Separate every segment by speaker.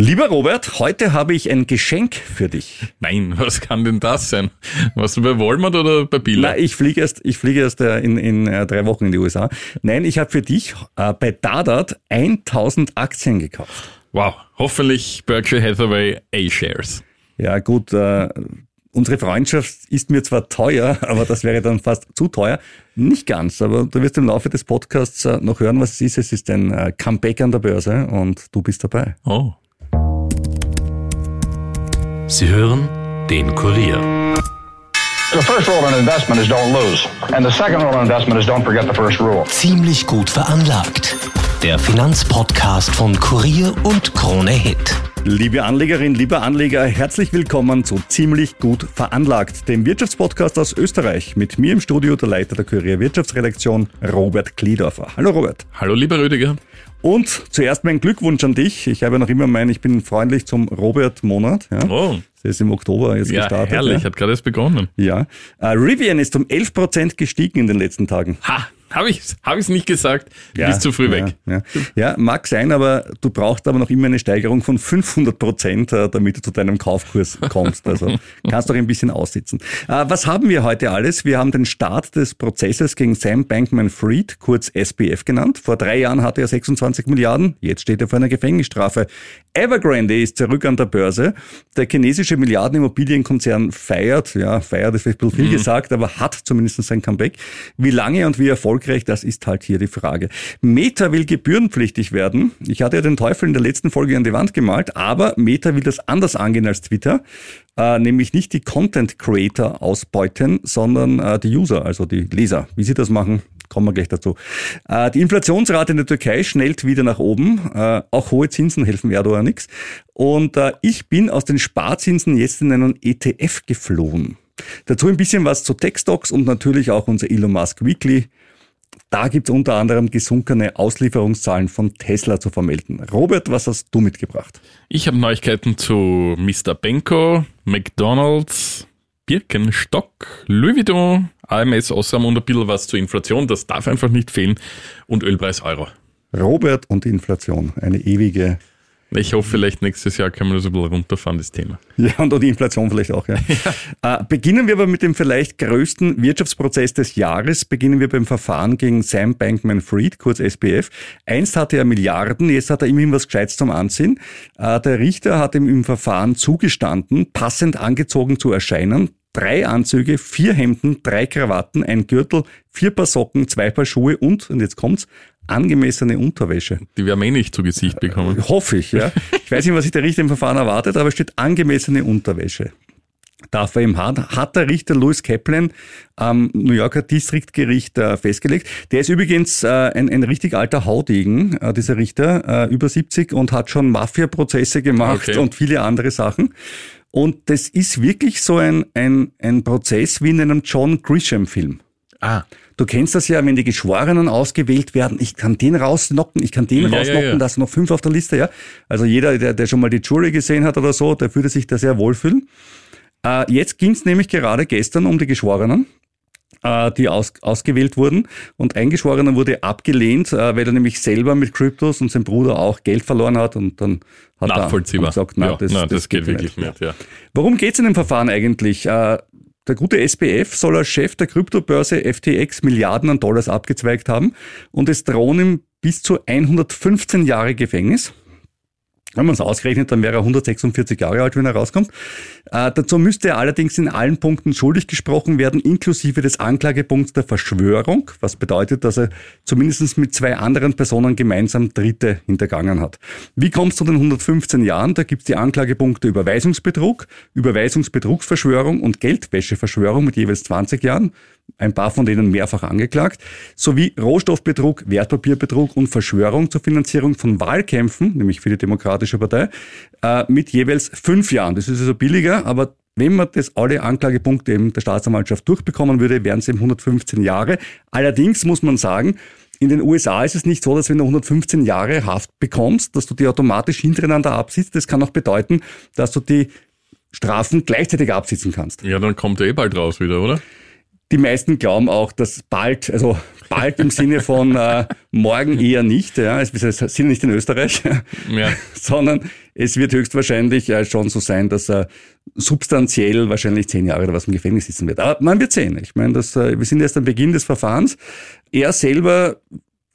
Speaker 1: Lieber Robert, heute habe ich ein Geschenk für dich.
Speaker 2: Nein, was kann denn das sein? Warst du bei Walmart oder bei Billa?
Speaker 1: Nein, ich fliege erst, ich fliege erst äh, in, in äh, drei Wochen in die USA. Nein, ich habe für dich äh, bei Dadat 1000 Aktien gekauft.
Speaker 2: Wow, hoffentlich Berkshire Hathaway A-Shares.
Speaker 1: Ja gut, äh, unsere Freundschaft ist mir zwar teuer, aber das wäre dann fast zu teuer. Nicht ganz, aber du wirst im Laufe des Podcasts noch hören, was es ist. Es ist ein Comeback an der Börse und du bist dabei.
Speaker 2: Oh.
Speaker 3: Forget the first rule.
Speaker 4: Ziemlich gut veranlagt. Der Finanzpodcast von Kurier und Krone Hit.
Speaker 1: Liebe Anlegerin, lieber Anleger, herzlich willkommen zu Ziemlich gut veranlagt, dem Wirtschaftspodcast aus Österreich. Mit mir im Studio der Leiter der Kurier Wirtschaftsredaktion, Robert Kliedorfer. Hallo Robert.
Speaker 2: Hallo lieber Rüdiger.
Speaker 1: Und zuerst mein Glückwunsch an dich. Ich habe ja noch immer mein, ich bin freundlich zum Robert-Monat. Ja.
Speaker 2: Oh,
Speaker 1: Das ist im Oktober jetzt
Speaker 2: ja,
Speaker 1: gestartet.
Speaker 2: herrlich,
Speaker 1: Ja.
Speaker 2: hat gerade erst begonnen.
Speaker 1: ja. Äh, Rivian ist um 11% gestiegen in den letzten Tagen.
Speaker 2: Ha, habe ich's, hab ich's nicht gesagt. Du bist zu früh
Speaker 1: ja,
Speaker 2: weg.
Speaker 1: Ja. ja, mag sein, aber du brauchst aber noch immer eine Steigerung von 500 Prozent, äh, damit du zu deinem Kaufkurs kommst. Also kannst doch ein bisschen aussitzen. Äh, Was haben wir heute alles? Wir haben den Start des Prozesses gegen Sam Bankman-Fried, kurz SBF genannt. Vor drei Jahren hatte er 26 Milliarden, jetzt steht er vor einer Gefängnisstrafe. Evergrande ist zurück an der Börse. Der chinesische Milliardenimmobilienkonzern feiert, ja, feiert ist vielleicht ein bisschen viel gesagt, aber hat zumindest sein Comeback. Wie lange und wie erfolgreich, das ist halt hier die Frage. Meta will gebührenpflichtig werden. Ich hatte ja den Teufel in der letzten Folge an die Wand gemalt, aber Meta will das anders angehen als Twitter, äh, nämlich nicht die Content Creator ausbeuten, sondern äh, die User, also die Leser. Wie sie das machen, kommen wir gleich dazu. Äh, die Inflationsrate in der Türkei schnellt wieder nach oben. Äh, auch hohe Zinsen helfen Erdogan nichts. Und äh, ich bin aus den Sparzinsen jetzt in einen ETF geflohen. Dazu ein bisschen was zu Tech-Stocks und natürlich auch unser Elon Musk Weekly. Da gibt's unter anderem gesunkene Auslieferungszahlen von Tesla zu vermelden. Robert, was hast du mitgebracht?
Speaker 2: Ich habe Neuigkeiten zu Mr. Benko, McDonalds, Birkenstock, Louis Vuitton, AMS Osram und ein bisschen was zur Inflation. Das darf einfach nicht fehlen. Und Ölpreis Euro.
Speaker 1: Robert und Inflation, eine ewige
Speaker 2: Ich hoffe, vielleicht nächstes Jahr können wir das ein bisschen runterfahren, das Thema.
Speaker 1: Ja, und auch die Inflation vielleicht auch, ja. Äh, beginnen wir aber mit dem vielleicht größten Wirtschaftsprozess des Jahres. Beginnen wir beim Verfahren gegen Sam Bankman-Fried, kurz SBF. Einst hatte er Milliarden, jetzt hat er immerhin was Gescheites zum Anziehen. Äh, der Richter hat ihm im Verfahren zugestanden, passend angezogen zu erscheinen. Drei Anzüge, vier Hemden, drei Krawatten, ein Gürtel, vier Paar Socken, zwei Paar Schuhe und, und jetzt kommt's, angemessene Unterwäsche.
Speaker 2: Die werden wir eh nicht zu Gesicht bekommen.
Speaker 1: Hoffe ich, ja. Ich weiß nicht, was sich der Richter im Verfahren erwartet, aber es steht angemessene Unterwäsche. Darf er ihm haben, hat der Richter Louis Kaplan am New Yorker Distriktgericht äh, festgelegt. Der ist übrigens äh, ein, ein richtig alter Haudegen, äh, dieser Richter, äh, über 70 und hat schon Mafia-Prozesse gemacht
Speaker 2: Okay.
Speaker 1: und viele andere Sachen. Und das ist wirklich so ein, ein, ein Prozess wie in einem John Grisham-Film.
Speaker 2: Ah,
Speaker 1: Du kennst das ja, wenn die Geschworenen ausgewählt werden, ich kann den rausnocken, ich kann den
Speaker 2: Ja, ja,
Speaker 1: rausnocken,
Speaker 2: ja.
Speaker 1: da sind noch fünf auf der Liste, ja. Also jeder, der, der schon mal die Jury gesehen hat oder so, der würde sich da sehr wohlfühlen. Äh, jetzt ging es nämlich gerade gestern um die Geschworenen, äh, die aus, ausgewählt wurden. Und ein Geschworener wurde abgelehnt, äh, weil er nämlich selber mit Kryptos und sein Bruder auch Geld verloren hat. Und dann hat er gesagt, na,
Speaker 2: ja,
Speaker 1: das,
Speaker 2: nein,
Speaker 1: das,
Speaker 2: geht, wirklich nicht. Ja.
Speaker 1: Worum geht's in dem Verfahren eigentlich? Äh, Der gute SBF soll als Chef der Kryptobörse FTX Milliarden an Dollars abgezweigt haben und es drohen ihm bis zu 115 Jahre Gefängnis. Wenn man es ausrechnet, dann wäre er 146 Jahre alt, wenn er rauskommt. Äh, dazu müsste er allerdings in allen Punkten schuldig gesprochen werden, inklusive des Anklagepunkts der Verschwörung, was bedeutet, dass er zumindest mit zwei anderen Personen gemeinsam Dritte hintergangen hat. Wie kommt es zu den 115 Jahren? Da gibt es die Anklagepunkte Überweisungsbetrug, Überweisungsbetrugsverschwörung und Geldwäscheverschwörung mit jeweils 20 Jahren, ein paar von denen mehrfach angeklagt, sowie Rohstoffbetrug, Wertpapierbetrug und Verschwörung zur Finanzierung von Wahlkämpfen, nämlich für die Demokratische Partei, äh, mit jeweils fünf Jahren. Das ist also billiger, aber wenn man das alle Anklagepunkte eben der Staatsanwaltschaft durchbekommen würde, wären es eben 115 Jahre. Allerdings muss man sagen, in den USA ist es nicht so, dass wenn du 115 Jahre Haft bekommst, dass du die automatisch hintereinander absitzt. Das kann auch bedeuten, dass du die Strafen gleichzeitig absitzen kannst.
Speaker 2: ja, dann kommt er eh bald raus wieder, oder?
Speaker 1: Die meisten glauben auch, dass bald, also bald im Sinne von äh, morgen eher nicht, ja, wir sind nicht in Österreich,
Speaker 2: Ja.
Speaker 1: sondern es wird höchstwahrscheinlich äh, schon so sein, dass er substanziell wahrscheinlich zehn Jahre oder was im Gefängnis sitzen wird. Aber man wird sehen. Ich meine, das, äh, wir sind erst am Beginn des Verfahrens. Er selber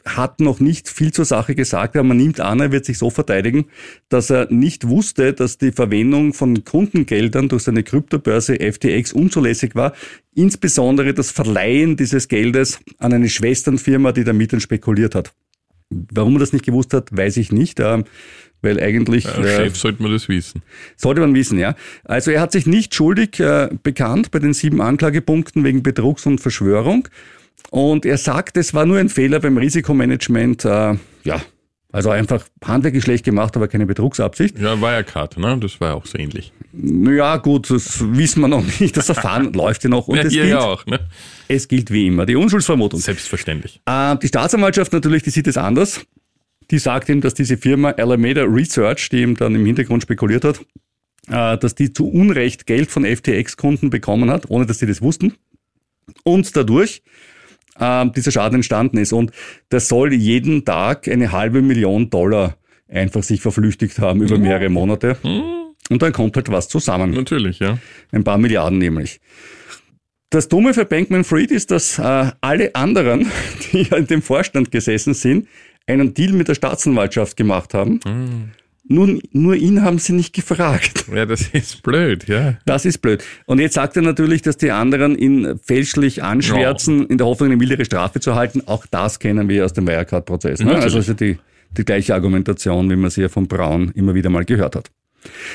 Speaker 1: hat noch nicht viel zur Sache gesagt, aber man nimmt an, er wird sich so verteidigen, dass er nicht wusste, dass die Verwendung von Kundengeldern durch seine Kryptobörse FTX unzulässig war, insbesondere das Verleihen dieses Geldes an eine Schwesternfirma, die damit dann spekuliert hat. Warum er das nicht gewusst hat, weiß ich nicht, äh, weil eigentlich...
Speaker 2: Als
Speaker 1: äh,
Speaker 2: Chef sollte man das wissen.
Speaker 1: sollte man wissen, ja. Also er hat sich nicht schuldig äh, bekannt bei den sieben Anklagepunkten wegen Betrugs und Verschwörung. Und er sagt, es war nur ein Fehler beim Risikomanagement. Äh, ja, also einfach handwerklich schlecht gemacht, aber keine Betrugsabsicht.
Speaker 2: Ja, Wirecard, ne? Das war auch so ähnlich.
Speaker 1: Ja gut, das wissen wir noch nicht. Das Verfahren läuft ja noch und
Speaker 2: Ja,
Speaker 1: es, gilt,
Speaker 2: ja auch, ne?
Speaker 1: es gilt wie immer die Unschuldsvermutung.
Speaker 2: Selbstverständlich.
Speaker 1: Äh, die Staatsanwaltschaft natürlich, die sieht es anders. Die sagt ihm, dass diese Firma Alameda Research, die ihm dann im Hintergrund spekuliert hat, äh, dass die zu Unrecht Geld von FTX-Kunden bekommen hat, ohne dass sie das wussten. Und dadurch äh, dieser Schaden entstanden ist. Und das soll jeden Tag eine halbe Million Dollar einfach sich verflüchtigt haben über mehrere Monate. Und dann kommt halt was zusammen.
Speaker 2: Natürlich, ja.
Speaker 1: Ein paar Milliarden nämlich. Das Dumme für Bankman Fried ist, dass äh, alle anderen, die in dem Vorstand gesessen sind, einen Deal mit der Staatsanwaltschaft gemacht haben. Nur, nur ihn haben sie nicht gefragt.
Speaker 2: Ja, das ist blöd, ja.
Speaker 1: Das ist blöd. Und jetzt sagt er natürlich, dass die anderen ihn fälschlich anschwärzen, in der Hoffnung, eine mildere Strafe zu erhalten. Auch das kennen wir aus dem Wirecard-Prozess. Ne? Also ja die, die gleiche Argumentation, wie man sie ja von Braun immer wieder mal gehört hat.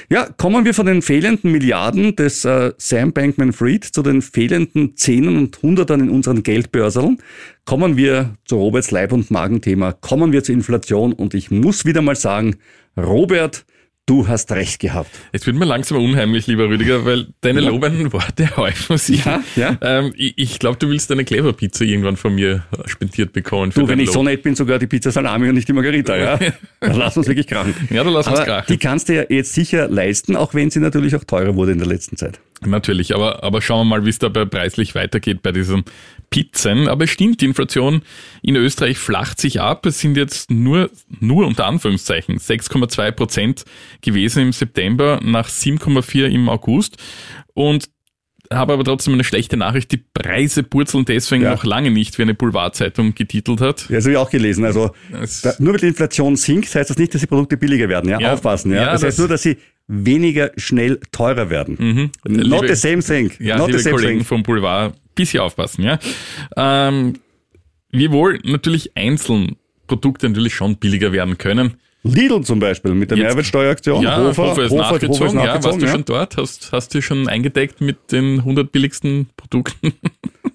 Speaker 1: Ja, kommen wir von den fehlenden Milliarden des äh, Sam Bankman-Fried zu den fehlenden Zehnen und Hundertern in unseren Geldbörseln. Kommen wir zu Roberts Leib- und Magenthema. Kommen wir zur Inflation. Und ich muss wieder mal sagen, Robert, du hast recht gehabt.
Speaker 2: Jetzt wird mir langsam unheimlich, lieber Rüdiger, weil deine lobenden Worte häufen sich.
Speaker 1: Ja, ja.
Speaker 2: Ähm, ich ich glaube, du willst eine Clever-Pizza irgendwann von mir spendiert bekommen.
Speaker 1: Du, wenn ich so
Speaker 2: Lob.
Speaker 1: nett bin, sogar die Pizza Salami und nicht die Margarita, ja? Dann lass uns wirklich krachen.
Speaker 2: Ja, dann lass uns
Speaker 1: Aber
Speaker 2: krachen.
Speaker 1: die kannst du ja jetzt sicher leisten, auch wenn sie natürlich auch teurer wurde in der letzten Zeit.
Speaker 2: Natürlich, aber, aber schauen wir mal, wie es dabei preislich weitergeht bei diesen Pizzen. Aber es stimmt, die Inflation in Österreich flacht sich ab. Es sind jetzt nur, nur unter Anführungszeichen 6,2 Prozent gewesen im September nach 7,4 im August. Und habe aber trotzdem eine schlechte Nachricht. Die Preise purzeln deswegen
Speaker 1: Ja.
Speaker 2: noch lange nicht, wie eine Boulevardzeitung getitelt hat.
Speaker 1: Ja, das habe ich auch gelesen. Also da, nur weil die Inflation sinkt, heißt das nicht, dass die Produkte billiger werden. Ja,
Speaker 2: Ja.
Speaker 1: aufpassen. Ja,
Speaker 2: Ja,
Speaker 1: das,
Speaker 2: das-
Speaker 1: heißt nur, dass sie weniger schnell teurer werden. Not
Speaker 2: Liebe-
Speaker 1: the same thing.
Speaker 2: Ja,
Speaker 1: Not the
Speaker 2: liebe
Speaker 1: same
Speaker 2: Kollegen
Speaker 1: thing.
Speaker 2: vom Boulevard, bisschen aufpassen, ja. Ähm, wiewohl natürlich einzeln Produkte natürlich schon billiger werden können.
Speaker 1: Lidl zum Beispiel mit der
Speaker 2: Jetzt-
Speaker 1: Mehrwertsteueraktion.
Speaker 2: Ja,
Speaker 1: Hofer,
Speaker 2: Hofer ist
Speaker 1: Hofer- Hofer
Speaker 2: nachgezogen. Ja, warst du
Speaker 1: ja.
Speaker 2: schon dort? Hast, hast du schon eingedeckt mit den 100 billigsten Produkten?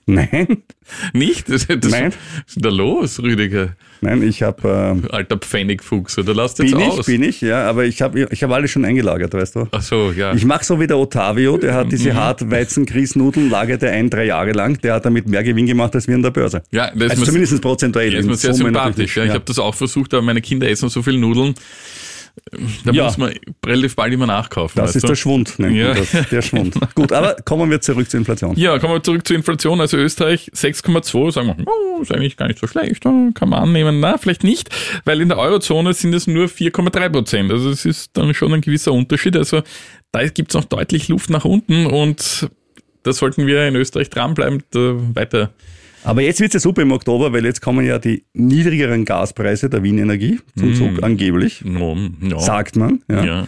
Speaker 1: Nein,
Speaker 2: Nicht? Das, das,
Speaker 1: Nein.
Speaker 2: Was ist denn da los, Rüdiger?
Speaker 1: nein, ich habe ähm,
Speaker 2: Alter Pfennigfuchs, oder lass jetzt
Speaker 1: bin ich,
Speaker 2: aus?
Speaker 1: bin ich, ja, aber ich habe ich hab alles schon eingelagert, weißt du.
Speaker 2: Ach so, ja.
Speaker 1: Ich mache so wie der Ottavio, der hat
Speaker 2: Mhm.
Speaker 1: diese Hartweizen-Grießnudeln, lagert er ein, drei Jahre lang. Der hat damit mehr Gewinn gemacht als wir an der Börse.
Speaker 2: ja, das
Speaker 1: Also
Speaker 2: ist
Speaker 1: zumindest prozentuell.
Speaker 2: das ist mir sehr sympathisch. Ja. Ich habe das auch versucht, aber meine Kinder essen so viel Nudeln. Da
Speaker 1: Ja.
Speaker 2: muss man relativ bald immer nachkaufen.
Speaker 1: Das
Speaker 2: weißt
Speaker 1: ist der Schwund, nennt
Speaker 2: Ja.
Speaker 1: man das, der Schwund. Gut, aber kommen wir zurück zur Inflation.
Speaker 2: Ja, kommen wir zurück zur Inflation. Also Österreich 6,2, sagen wir, oh, ist eigentlich gar nicht so schlecht, oh, kann man annehmen. Na, vielleicht nicht, weil in der Eurozone sind es nur 4,3 Prozent. Also es ist dann schon ein gewisser Unterschied. Also da gibt's noch deutlich Luft nach unten und da sollten wir in Österreich dranbleiben, da weiter.
Speaker 1: Aber jetzt wird's ja super im Oktober, weil jetzt kommen ja die niedrigeren Gaspreise der Wien Energie zum Zug, angeblich,
Speaker 2: No, ja,
Speaker 1: sagt man. Ja.
Speaker 2: ja.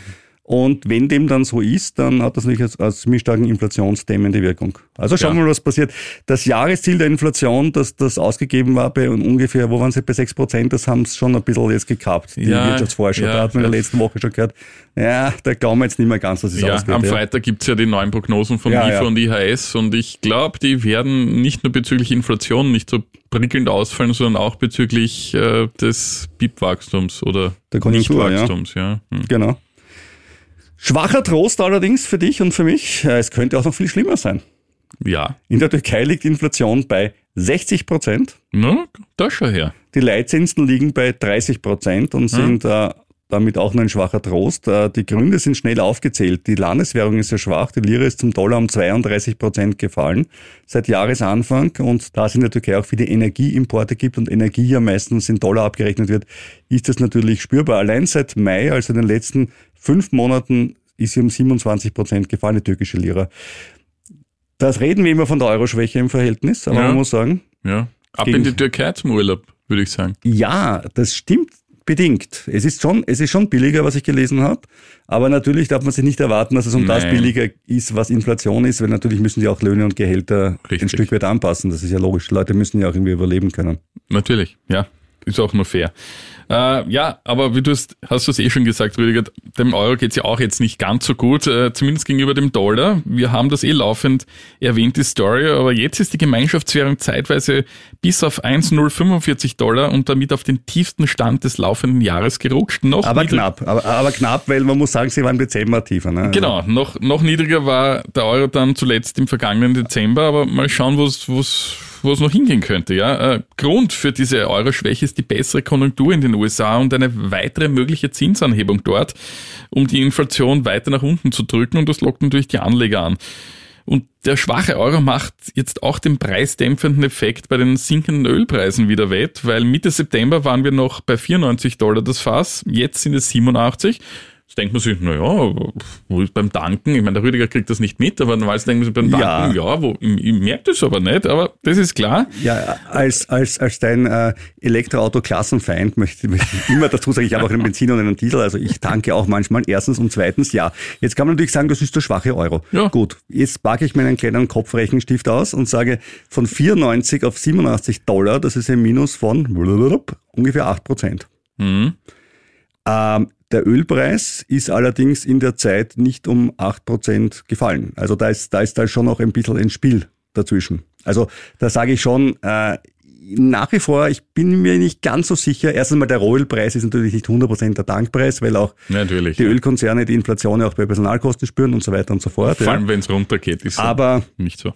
Speaker 1: Und wenn dem dann so ist, dann hat das natürlich als, als ziemlich starken inflationsdämmende Wirkung. Also schauen
Speaker 2: Ja.
Speaker 1: wir mal, was passiert. Das Jahresziel der Inflation, das, das ausgegeben war bei ungefähr, wo waren sie, bei 6 Prozent, das haben sie schon ein bisschen jetzt gekappt, die
Speaker 2: Ja,
Speaker 1: Wirtschaftsforscher.
Speaker 2: ja,
Speaker 1: da hat man in der letzten Woche schon gehört, ja, da glauben wir jetzt nicht mehr ganz, dass es
Speaker 2: Ja,
Speaker 1: ausgeht.
Speaker 2: am. Freitag gibt's ja die neuen Prognosen von
Speaker 1: Ja,
Speaker 2: IFA und IHS und ich glaube, die werden nicht nur bezüglich Inflation nicht so prickelnd ausfallen, sondern auch bezüglich äh, des BIP-Wachstums oder
Speaker 1: Der Konjunktur.
Speaker 2: Nicht-Wachstums. Ja. Hm.
Speaker 1: Genau. Schwacher Trost allerdings für dich und für mich. Äh, Es könnte auch noch viel schlimmer sein.
Speaker 2: ja.
Speaker 1: In der Türkei liegt die Inflation bei 60 Prozent.
Speaker 2: Na, da schau her.
Speaker 1: Die Leitzinsen liegen bei 30 Prozent und sind äh, damit auch nur ein schwacher Trost. Äh, die Gründe sind schnell aufgezählt. Die Landeswährung ist sehr schwach. Die Lira ist zum Dollar um 32 Prozent gefallen seit Jahresanfang. Und da es in der Türkei auch viele Energieimporte gibt und Energie ja meistens in Dollar abgerechnet wird, ist das natürlich spürbar. Allein seit Mai, also in den letzten fünf Monaten, ist sie um 27 Prozent gefallen, die türkische Lira. Das reden wir immer von der Euroschwäche im Verhältnis, aber
Speaker 2: Ja.
Speaker 1: man muss sagen,
Speaker 2: Ja. Ab in die Türkei zum Urlaub, würde ich sagen.
Speaker 1: ja, das stimmt bedingt. Es ist schon, es ist schon billiger, was ich gelesen habe. Aber natürlich darf man sich nicht erwarten, dass es um das
Speaker 2: Nein.
Speaker 1: billiger ist, was Inflation ist, weil natürlich müssen die auch Löhne und Gehälter ein
Speaker 2: Richtig.
Speaker 1: Stück weit anpassen. Das ist ja logisch. Leute müssen ja auch irgendwie überleben können.
Speaker 2: Natürlich, ja. Ist auch nur fair. Äh, ja, aber wie du hast, hast du es eh schon gesagt, Rüdiger, dem Euro geht's ja auch jetzt nicht ganz so gut, äh, zumindest gegenüber dem Dollar. Wir haben das eh laufend erwähnt, die Story, aber jetzt ist die Gemeinschaftswährung zeitweise bis auf 1,045 Dollar und damit auf den tiefsten Stand des laufenden Jahres gerutscht. Noch
Speaker 1: Aber knapp, aber, aber knapp, weil man muss sagen, sie waren im Dezember tiefer. Ne?
Speaker 2: Genau, noch, noch niedriger war der Euro dann zuletzt im vergangenen Dezember, aber mal schauen, wo es wo es noch hingehen könnte. Ja? Äh, Grund für diese Euro-Schwäche ist die bessere Konjunktur in den USA und eine weitere mögliche Zinsanhebung dort, um die Inflation weiter nach unten zu drücken und das lockt natürlich die Anleger an. Und der schwache Euro macht jetzt auch den preisdämpfenden Effekt bei den sinkenden Ölpreisen wieder wett, weil Mitte September waren wir noch bei 94 Dollar das Fass, jetzt sind es 87. Jetzt denkt man sich, naja, wo ist beim Tanken? Ich meine, der Rüdiger kriegt das nicht mit, aber normalerweise denkt man sich beim
Speaker 1: Ja.
Speaker 2: Tanken, ja, wo, ich, ich merke das aber nicht, aber das ist klar.
Speaker 1: Ja, als, als, als dein äh, Elektroauto-Klassenfeind möchte, möchte ich immer dazu sagen, ich habe auch einen Benziner und einen Diesel, also ich tanke auch manchmal erstens und zweitens, ja. Jetzt kann man natürlich sagen, das ist der schwache Euro.
Speaker 2: Ja.
Speaker 1: Gut, jetzt packe ich meinen kleinen Kopfrechenstift aus und sage, von 94 auf 87 Dollar, das ist ein Minus von ungefähr 8 Prozent.
Speaker 2: Mhm.
Speaker 1: Ähm, der Ölpreis ist allerdings in der Zeit nicht um 8% gefallen. Also da ist, da ist da schon noch ein bisschen ein Spiel dazwischen. Also da sage ich schon, äh, nach wie vor, ich bin mir nicht ganz so sicher. Erstens mal, der Rohölpreis ist natürlich nicht 100% der Tankpreis, weil auch
Speaker 2: Natürlich.
Speaker 1: die Ölkonzerne die Inflation ja auch bei Personalkosten spüren und so weiter und so fort.
Speaker 2: Vor
Speaker 1: Ja.
Speaker 2: allem, wenn es runtergeht, ist
Speaker 1: Aber
Speaker 2: nicht so.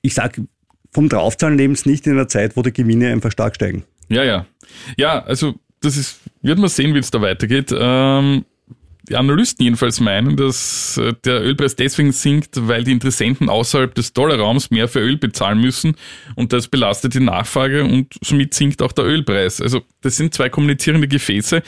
Speaker 1: ich sage, vom Draufzahlen leben es nicht in einer Zeit, wo die Gewinne einfach stark steigen.
Speaker 2: Ja, ja. Ja, also das ist, wird man sehen, wie es da weitergeht. Ähm, die Analysten jedenfalls meinen, dass äh, der Ölpreis deswegen sinkt, weil die Interessenten außerhalb des Dollarraums mehr für Öl bezahlen müssen und das belastet die Nachfrage und somit sinkt auch der Ölpreis. Also das sind zwei kommunizierende Gefäße.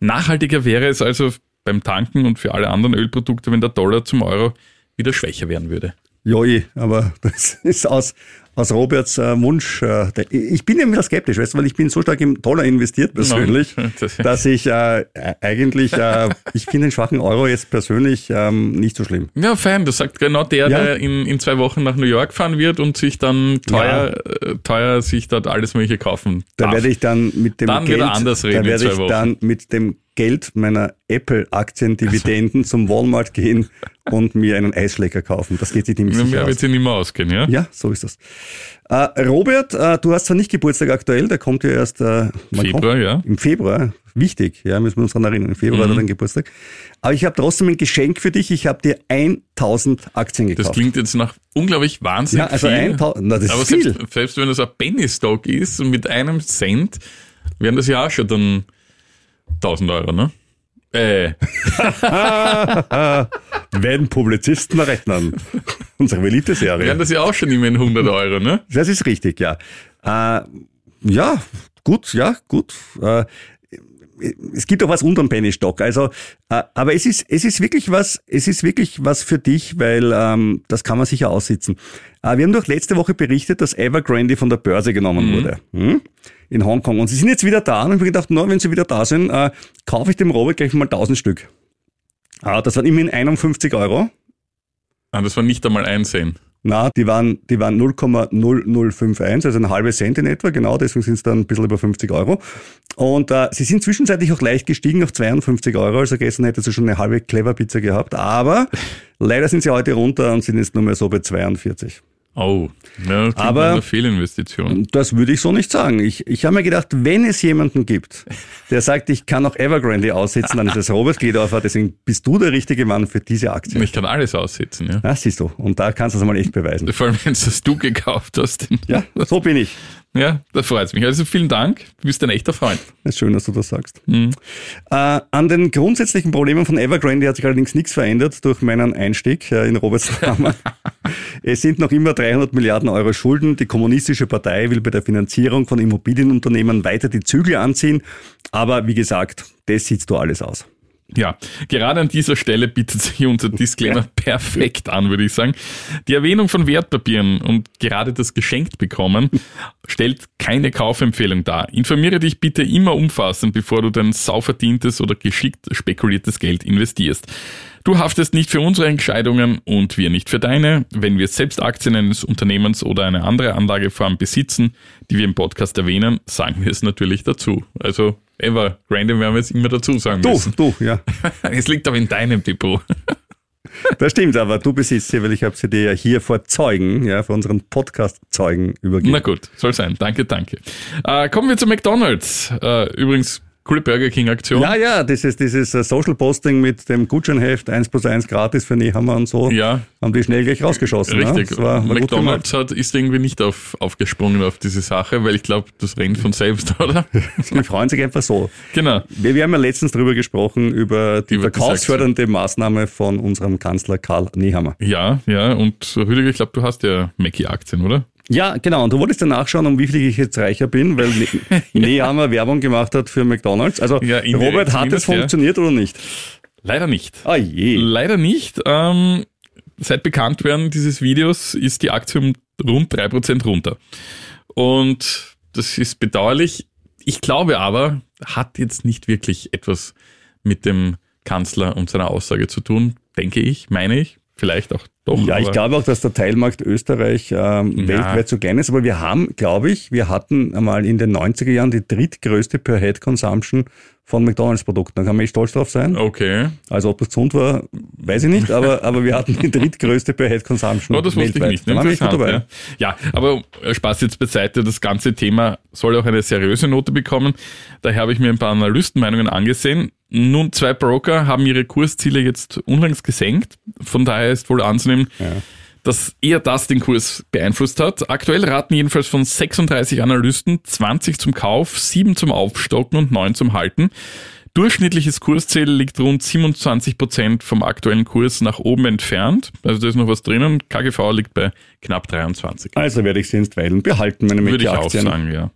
Speaker 2: Nachhaltiger wäre es also beim Tanken und für alle anderen Ölprodukte, wenn der Dollar zum Euro wieder schwächer werden würde.
Speaker 1: Joi, aber das ist aus, aus Roberts äh, Wunsch. Äh, ich bin ja wieder skeptisch, weißt du, weil ich bin so stark im Dollar investiert persönlich,
Speaker 2: Ja, das-
Speaker 1: dass ich äh, eigentlich, äh, ich finde den schwachen Euro jetzt persönlich ähm, nicht so schlimm.
Speaker 2: Ja, fein. Das sagt genau der,
Speaker 1: Ja.
Speaker 2: der in, in zwei Wochen nach New York fahren wird und sich dann teuer, äh, teuer sich dort alles Mögliche kaufen
Speaker 1: Da
Speaker 2: darf.
Speaker 1: werde ich dann mit dem
Speaker 2: Dann
Speaker 1: Geld,
Speaker 2: anders reden
Speaker 1: da werde ich
Speaker 2: Wochen.
Speaker 1: dann mit dem Geld meiner Apple-Aktiendividenden zum Walmart gehen und mir einen Eisschläger kaufen. Das geht sich nämlich
Speaker 2: Mehr
Speaker 1: sicher
Speaker 2: wird
Speaker 1: aus.
Speaker 2: sich nicht mehr ausgehen, ja?
Speaker 1: Ja, so ist das. Äh, Robert, äh, du hast zwar nicht Geburtstag aktuell, der kommt ja erst äh,
Speaker 2: Februar,
Speaker 1: kommt?
Speaker 2: ja.
Speaker 1: Im Februar. Wichtig, ja, müssen wir uns daran erinnern. Im Februar
Speaker 2: Mhm.
Speaker 1: hat er den Geburtstag. Aber ich habe trotzdem ein Geschenk für dich. Ich habe dir 1000 Aktien gekauft.
Speaker 2: Das klingt jetzt nach unglaublich wahnsinnig
Speaker 1: ja, also
Speaker 2: viel.
Speaker 1: 1000, na, das
Speaker 2: Aber
Speaker 1: ist viel.
Speaker 2: selbst, selbst wenn das ein Penny Stock ist und mit einem Cent, wären das ja auch schon dann 1000 Euro, ne? Äh,
Speaker 1: Werden Publizisten rechnen. Unsere beliebte Serie.
Speaker 2: wären das ja auch schon immerhin 100 Euro, ne?
Speaker 1: Das ist richtig, ja. Äh, ja, gut, ja, gut. Äh, es gibt auch was unterm Penny Stock. Also, äh, aber es ist, es ist wirklich was, es ist wirklich was für dich, weil ähm, das kann man sicher aussitzen. Äh, wir haben doch letzte Woche berichtet, dass Evergrande von der Börse genommen wurde hm? In Hongkong. Und sie sind jetzt wieder da. Und ich habe gedacht, na, wenn sie wieder da sind, äh, kaufe ich dem Robert gleich mal 1000 Stück. Ah, das waren immerhin 51 Euro.
Speaker 2: Ah, das war nicht einmal ein Cent.
Speaker 1: Na, die waren, die waren 0,0051, also ein halbes Cent in etwa, genau, deswegen sind es dann ein bisschen über 50 Euro. Und äh, sie sind zwischenzeitlich auch leicht gestiegen auf 52 Euro, also gestern hätte sie schon eine halbe Clever Pizza gehabt, aber leider sind sie heute runter und sind jetzt nur mehr so bei 42.
Speaker 2: Oh, ja, das
Speaker 1: Aber-
Speaker 2: einer Fehlinvestition.
Speaker 1: Das würde ich so nicht sagen. Ich, ich habe mir gedacht, wenn es jemanden gibt, der sagt, ich kann auch Evergrande aussitzen, dann ist es Robert Gledorfer, deswegen bist du der richtige Mann für diese Aktie.
Speaker 2: Ich kann alles aussitzen, ja.
Speaker 1: Ja, siehst du. Und da kannst du es mal echt beweisen.
Speaker 2: Vor allem, wenn es das du gekauft hast.
Speaker 1: Ja, so bin ich.
Speaker 2: Ja, das freut mich. Also vielen Dank. Du bist ein echter Freund.
Speaker 1: Ist schön, dass du das sagst. Mhm. Äh, an den grundsätzlichen Problemen von Evergrande hat sich allerdings nichts verändert durch meinen Einstieg äh, in Roberts Namen. es sind noch immer 300 Milliarden Euro Schulden. Die kommunistische Partei will bei der Finanzierung von Immobilienunternehmen weiter die Zügel anziehen. Aber wie gesagt, das sieht du alles aus.
Speaker 2: Ja, gerade an dieser Stelle bietet sich unser Disclaimer perfekt an, würde ich sagen. Die Erwähnung von Wertpapieren und gerade das geschenkt bekommen stellt keine Kaufempfehlung dar. Informiere dich bitte immer umfassend, bevor du dein sauverdientes oder geschickt spekuliertes Geld investierst. Du haftest nicht für unsere Entscheidungen und wir nicht für deine. Wenn wir selbst Aktien eines Unternehmens oder eine andere Anlageform besitzen, die wir im Podcast erwähnen, sagen wir es natürlich dazu. Also Ever, random werden wir es immer dazu sagen
Speaker 1: du,
Speaker 2: müssen.
Speaker 1: Du, ja.
Speaker 2: es liegt aber in deinem Depot.
Speaker 1: Das stimmt, aber du besitzt sie, weil ich habe sie dir ja hier vor Zeugen, ja, vor unseren Podcast-Zeugen übergeben.
Speaker 2: Na gut, soll sein. Danke, danke. Äh, kommen wir zu McDonalds. Äh, übrigens, Coole Burger King Aktion.
Speaker 1: Ja, ja, dieses, dieses Social Posting mit dem Gutscheinheft 1 plus 1 gratis für Nehammer und so.
Speaker 2: Ja.
Speaker 1: Haben die schnell gleich rausgeschossen.
Speaker 2: Richtig. Ja? War, war McDonalds hat, ist irgendwie nicht auf, aufgesprungen auf diese Sache, weil ich glaube, das rennt von selbst, oder?
Speaker 1: die freuen sich einfach so.
Speaker 2: Genau.
Speaker 1: Wir, wir haben ja letztens darüber gesprochen, über die über verkaufsfördernde Maßnahme von unserem Kanzler Karl Nehammer.
Speaker 2: Ja, ja. Und Rüdiger, ich glaube, du hast ja Mackie-Aktien, oder?
Speaker 1: Ja, genau. Und du wolltest ja nachschauen, um wie viel ich jetzt reicher bin, weil Nehammer Werbung gemacht hat für McDonalds. Also ja, Robert, hat es funktioniert ja. oder nicht?
Speaker 2: Leider nicht.
Speaker 1: Ah je.
Speaker 2: Leider nicht. Ähm, seit Bekanntwerden dieses Videos ist die Aktie um rund drei Prozent runter. Und das ist bedauerlich. Ich glaube aber, hat jetzt nicht wirklich etwas mit dem Kanzler und seiner Aussage zu tun, denke ich, meine ich vielleicht auch doch.
Speaker 1: Ja, ich glaube auch, dass der Teilmarkt Österreich ähm, ja. weltweit so klein ist, aber wir haben, glaube ich, wir hatten einmal in den 90er Jahren die drittgrößte Per-Head-Consumption von McDonalds-Produkten. Da kann man echt stolz drauf sein.
Speaker 2: Okay.
Speaker 1: Also ob das gesund war, weiß ich nicht, aber, aber wir hatten die drittgrößte Per-Head-Consumption
Speaker 2: oh, das wusste ich nicht. Da waren wir dabei. Ja. ja, aber äh, Spaß jetzt beiseite, das ganze Thema soll auch eine seriöse Note bekommen. Daher habe ich mir ein paar Analystenmeinungen angesehen. Nun, zwei Broker haben ihre Kursziele jetzt unlängst gesenkt. Von daher ist wohl anzunehmen, ja. dass eher das den Kurs beeinflusst hat. Aktuell raten jedenfalls von 36 Analysten 20 zum Kauf, 7 zum Aufstocken und 9 zum Halten. Durchschnittliches Kursziel liegt rund 27 Prozent vom aktuellen Kurs nach oben entfernt. Also da ist noch was drinnen. KGV liegt bei knapp 23.
Speaker 1: Also werde ich sie einstweilen behalten, meine
Speaker 2: Würde ich auch sagen, ja.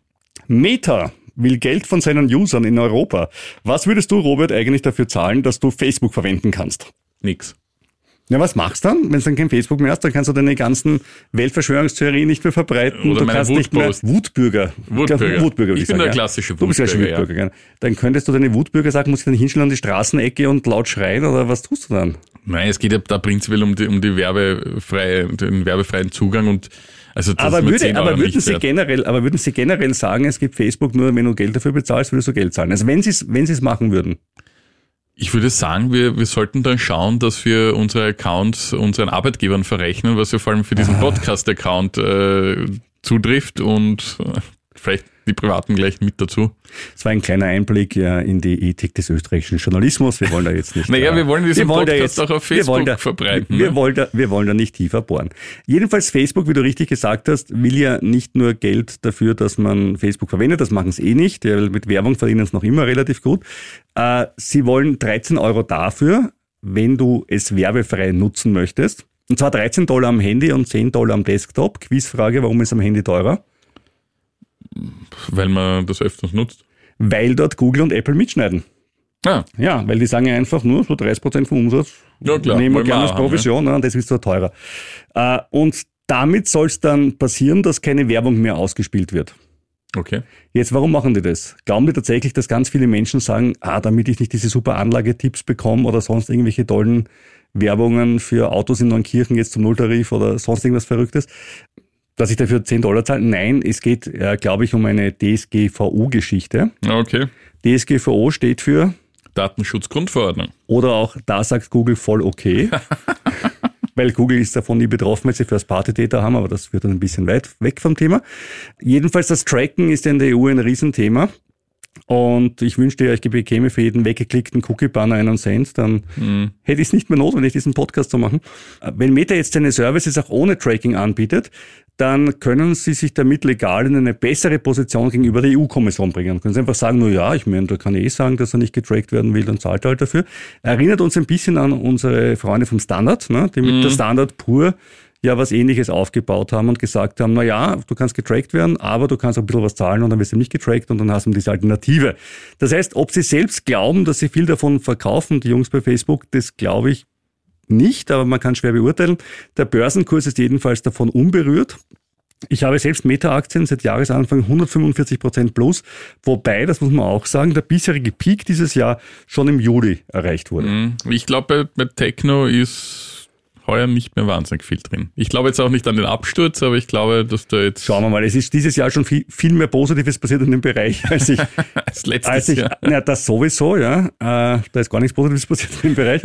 Speaker 1: Meta will Geld von seinen Usern in Europa. Was würdest du, Robert, eigentlich dafür zahlen, dass du Facebook verwenden kannst?
Speaker 2: Nix.
Speaker 1: Ja, was machst du dann? Wenn du dann kein Facebook mehr hast, dann kannst du deine ganzen Weltverschwörungstheorien nicht mehr verbreiten.
Speaker 2: Oder
Speaker 1: du kannst nicht mehr
Speaker 2: Wutbürger.
Speaker 1: Wutbürger.
Speaker 2: Wutbürger
Speaker 1: ich,
Speaker 2: ich bin sagen, der klassische
Speaker 1: Wutbürger. Du bist ja Wutbürger, ja. Dann könntest du deine Wutbürger sagen, muss ich dann hinstellen an die Straßenecke und laut schreien oder was tust du dann?
Speaker 2: Nein, es geht ja da prinzipiell um die, um die werbefreie, den werbefreien Zugang und also das
Speaker 1: aber, würde, aber würden Sie generell, aber würden Sie generell sagen, es gibt Facebook nur, wenn du Geld dafür bezahlst, würdest du Geld zahlen? Also wenn Sie es, wenn es machen würden.
Speaker 2: Ich würde sagen, wir, wir sollten dann schauen, dass wir unsere Accounts unseren Arbeitgebern verrechnen, was ja vor allem für diesen ah. Podcast-Account äh, zutrifft und äh, vielleicht die Privaten gleich mit dazu.
Speaker 1: Das war ein kleiner Einblick ja, in die Ethik des österreichischen Journalismus. Wir wollen da jetzt nicht.
Speaker 2: naja, wir wollen diesen
Speaker 1: wir wollen
Speaker 2: Podcast
Speaker 1: jetzt,
Speaker 2: auch auf Facebook da, verbreiten.
Speaker 1: Wir, ne? wollen da, wir wollen da nicht tiefer bohren. Jedenfalls Facebook, wie du richtig gesagt hast, will ja nicht nur Geld dafür, dass man Facebook verwendet, das machen sie eh nicht. Ja, mit Werbung verdienen sie noch immer relativ gut. Äh, sie wollen 13 Euro dafür, wenn du es werbefrei nutzen möchtest. Und zwar 13 Dollar am Handy und 10 Dollar am Desktop. Quizfrage, warum ist am Handy teurer?
Speaker 2: Weil man das öfters nutzt?
Speaker 1: Weil dort Google und Apple mitschneiden.
Speaker 2: Ah.
Speaker 1: Ja, weil die sagen ja einfach nur so 30% vom Umsatz
Speaker 2: ja, klar,
Speaker 1: nehmen wir gerne als Provision haben, ja. und das ist so teurer. Äh, und damit soll es dann passieren, dass keine Werbung mehr ausgespielt wird.
Speaker 2: Okay.
Speaker 1: Jetzt, warum machen die das? Glauben die tatsächlich, dass ganz viele Menschen sagen, ah, damit ich nicht diese super Anlagetipps bekomme oder sonst irgendwelche tollen Werbungen für Autos in Neunkirchen jetzt zum Nulltarif oder sonst irgendwas Verrücktes? Dass ich dafür 10 Dollar zahle. Nein, es geht, äh, glaube ich, um eine DSGVO-Geschichte.
Speaker 2: Okay.
Speaker 1: DSGVO steht für
Speaker 2: Datenschutzgrundverordnung.
Speaker 1: Oder auch, da sagt Google voll okay. weil Google ist davon nie betroffen, weil sie First-Party-Data haben, aber das wird dann ein bisschen weit weg vom Thema. Jedenfalls das Tracken ist in der EU ein Riesenthema. Und ich wünschte ja, ich bekäme für jeden weggeklickten Cookie-Banner einen Cent, dann hätte ich es nicht mehr notwendig, diesen Podcast zu machen. Wenn Meta jetzt seine Services auch ohne Tracking anbietet, dann können sie sich damit legal in eine bessere Position gegenüber der EU-Kommission bringen. Können sie einfach sagen, nur ja, ich meine, da kann ich eh sagen, dass er nicht getrackt werden will, dann zahlt er halt dafür. Erinnert uns ein bisschen an unsere Freunde vom Standard, ne, die mit der Standard pur ja was ähnliches aufgebaut haben und gesagt haben, na ja, du kannst getrackt werden, aber du kannst auch ein bisschen was zahlen und dann wirst du nicht getrackt und dann hast du diese Alternative. Das heißt, ob sie selbst glauben, dass sie viel davon verkaufen, die Jungs bei Facebook, das glaube ich nicht, aber man kann schwer beurteilen. Der Börsenkurs ist jedenfalls davon unberührt. Ich habe selbst Meta-Aktien seit Jahresanfang 145 Prozent plus, wobei, das muss man auch sagen, der bisherige Peak dieses Jahr schon im Juli erreicht wurde.
Speaker 2: Mhm. Ich glaube, bei, bei Techno ist heuer nicht mehr wahnsinnig viel drin. Ich glaube jetzt auch nicht an den Absturz, aber ich glaube, dass da jetzt
Speaker 1: Schauen wir mal, es ist dieses Jahr schon viel, viel mehr Positives passiert in dem Bereich, als ich,
Speaker 2: als letztes
Speaker 1: als ich,
Speaker 2: Jahr.
Speaker 1: na, das sowieso, ja, äh, da ist gar nichts Positives passiert in dem Bereich,